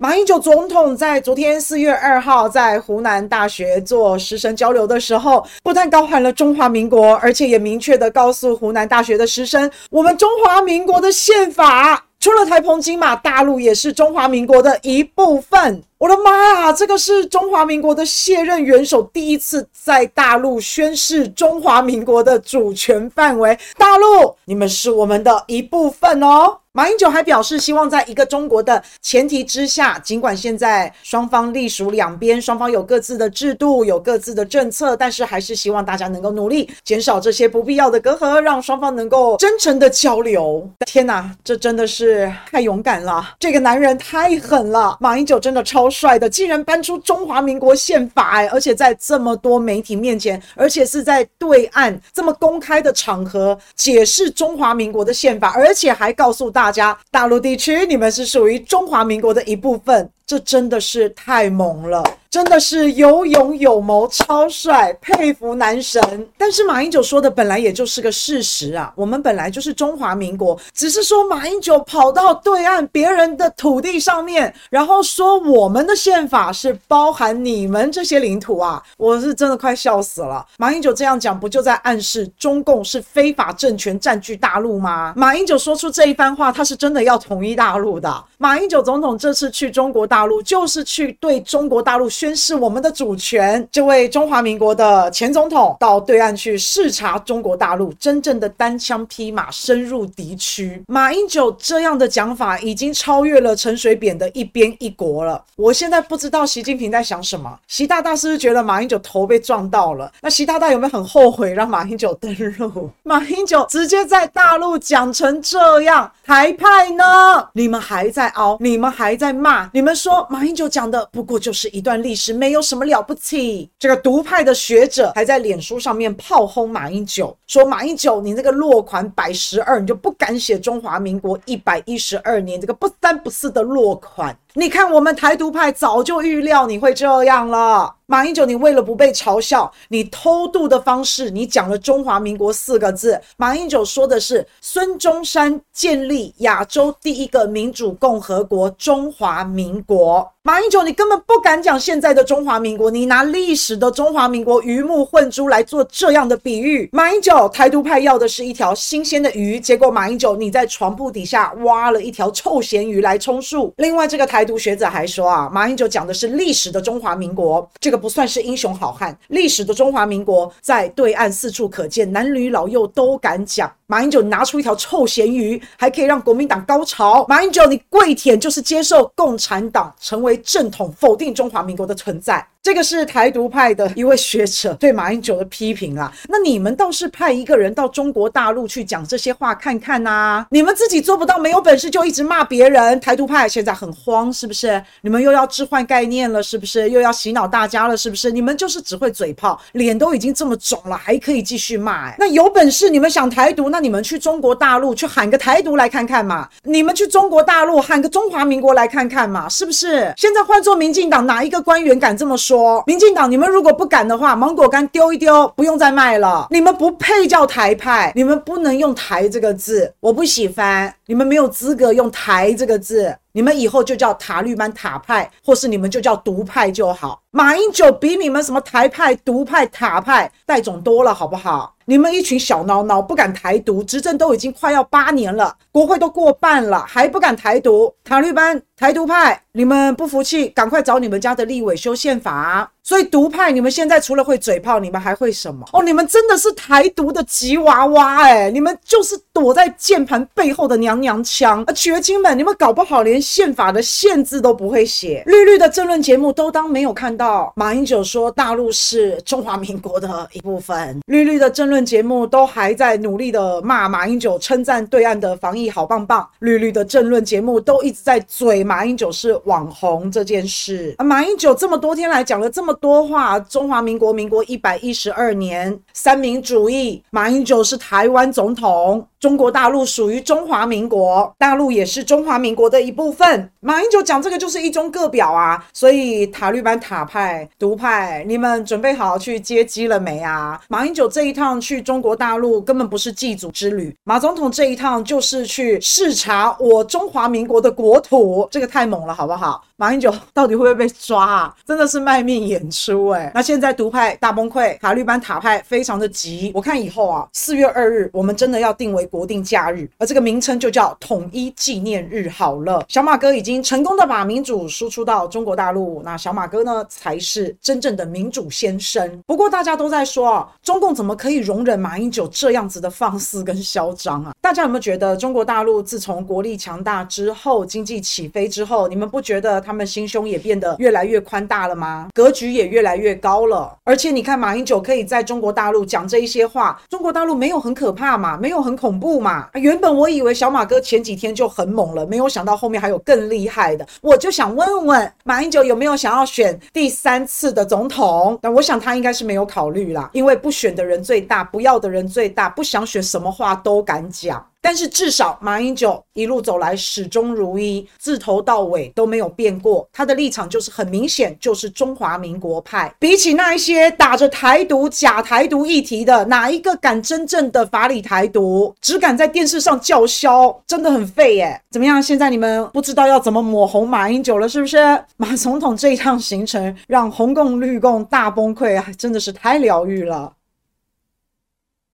马英九总统在昨天四月二号在湖南大学做师生交流的时候，不但高喊了中华民国，而且也明确地告诉湖南大学的师生，我们中华民国的宪法除了台澎金马，大陆也是中华民国的一部分。我的妈呀，这个是中华民国的卸任元首第一次在大陆宣示中华民国的主权范围，大陆，你们是我们的一部分哦。马英九还表示，希望在一个中国的前提之下，尽管现在双方隶属两边，双方有各自的制度，有各自的政策，但是还是希望大家能够努力减少这些不必要的隔阂，让双方能够真诚的交流。天哪，这真的是太勇敢了，这个男人太狠了。马英九真的超帅的，竟然搬出中华民国宪法，哎，而且在这么多媒体面前，而且是在对岸这么公开的场合解释中华民国的宪法，而且还告诉大家。大家，大陆地区，你们是属于中华民国的一部分，这真的是太猛了。真的是有勇有谋，超帅，佩服男神。但是马英九说的本来也就是个事实啊，我们本来就是中华民国，只是说马英九跑到对岸别人的土地上面，然后说我们的宪法是包含你们这些领土啊，我是真的快笑死了。马英九这样讲，不就在暗示中共是非法政权占据大陆吗？马英九说出这一番话，他是真的要统一大陆的。马英九总统这次去中国大陆，就是去对中国大陆。宣示我们的主权，这位中华民国的前总统到对岸去视察中国大陆，真正的单枪匹马深入敌区。马英九这样的讲法已经超越了陈水扁的一边一国了。我现在不知道习近平在想什么，习大大是不是觉得马英九头被撞到了？那习大大有没有很后悔让马英九登陆？马英九直接在大陆讲成这样，台派呢？你们还在凹，你们还在骂，你们说马英九讲的不过就是一段历。史没有什么了不起。这个独派的学者还在脸书上面炮轰马英九，说马英九你那个落款百十二，你就不敢写中华民国一百一十二年这个不三不四的落款。你看我们台独派早就预料你会这样了。马英九，你为了不被嘲笑，你偷渡的方式，你讲了“中华民国”四个字。马英九说的是孙中山建立亚洲第一个民主共和国——中华民国。马英九，你根本不敢讲现在的中华民国，你拿历史的中华民国鱼目混珠来做这样的比喻。马英九，台独派要的是一条新鲜的鱼，结果马英九你在床铺底下挖了一条臭咸鱼来充数。另外，这个台独学者还说啊，马英九讲的是历史的中华民国，这个。不算是英雄好汉，历史的中华民国在对岸四处可见，男女老幼都敢讲。马英九拿出一条臭咸鱼，还可以让国民党高潮。马英九，你跪舔就是接受共产党成为正统，否定中华民国的存在。这个是台独派的一位学者对马英九的批评啊。那你们倒是派一个人到中国大陆去讲这些话看看呐。你们自己做不到，没有本事就一直骂别人。台独派现在很慌，是不是？你们又要置换概念了，是不是？又要洗脑大家了，是不是？你们就是只会嘴炮，脸都已经这么肿了，还可以继续骂。哎，那有本事你们想台独，那你们去中国大陆去喊个台独来看看嘛。你们去中国大陆喊个中华民国来看看嘛，是不是？现在换做民进党，哪一个官员敢这么说？民进党，你们如果不敢的话，芒果干丢一丢，不用再卖了。你们不配叫台派，你们不能用台这个字，我不喜欢。你们没有资格用台这个字，你们以后就叫塔绿班塔派，或是你们就叫独派就好。马英九比你们什么台派、独派、塔派带种多了，好不好？你们一群小孬孬，不敢台独，执政都已经快要八年了，国会都过半了，还不敢台独？塔利班、台独派，你们不服气，赶快找你们家的立委修宪法。所以独派，你们现在除了会嘴炮，你们还会什么？哦，你们真的是台独的吉娃娃哎！你们就是躲在键盘背后的娘娘腔啊！绝亲们，你们搞不好连宪法的宪字都不会写。绿绿的政论节目都当没有看到。马英九说大陆是中华民国的一部分，绿绿的政论节目都还在努力的骂马英九，称赞对岸的防疫好棒棒。绿绿的政论节目都一直在嘴马英九是网红这件事啊！马英九这么多天来讲了这么。多话，中华民国民国一百一十二年，三民主义，马英九是台湾总统。中国大陆属于中华民国，大陆也是中华民国的一部分。马英九讲这个就是一中各表啊，所以塔利班、塔派、独派，你们准备好去接机了没啊？马英九这一趟去中国大陆根本不是祭祖之旅，马总统这一趟就是去视察我中华民国的国土，这个太猛了，好不好？马英九到底会不会被抓啊？真的是卖命演出哎、那现在独派大崩溃，塔利班塔派非常的急。我看以后啊，四月二日我们真的要定为国定假日，而这个名称就叫统一纪念日好了。小马哥已经成功的把民主输出到中国大陆，那小马哥呢才是真正的民主先生。不过大家都在说啊，中共怎么可以容忍马英九这样子的放肆跟嚣张啊？大家有没有觉得中国大陆自从国力强大之后，经济起飞之后，你们不觉得他们心胸也变得越来越宽大了吗？格局也越来越高了。而且你看马英九可以在中国大陆讲这一些话，中国大陆没有很可怕嘛，没有很恐不嘛？原本我以为小马哥前几天就很猛了，没有想到后面还有更厉害的。我就想问问马英九有没有想要选第三次的总统？那我想他应该是没有考虑啦，因为不选的人最大，不要的人最大，不想选什么话都敢讲。但是至少马英九一路走来始终如一，自头到尾都没有变过。他的立场就是很明显，就是中华民国派。比起那一些打着台独、假台独议题的，哪一个敢真正的法理台独？只敢在电视上叫嚣，真的很废耶！怎么样？现在你们不知道要怎么抹红马英九了，是不是？马总统这一趟行程让红共绿共大崩溃啊，真的是太疗愈了。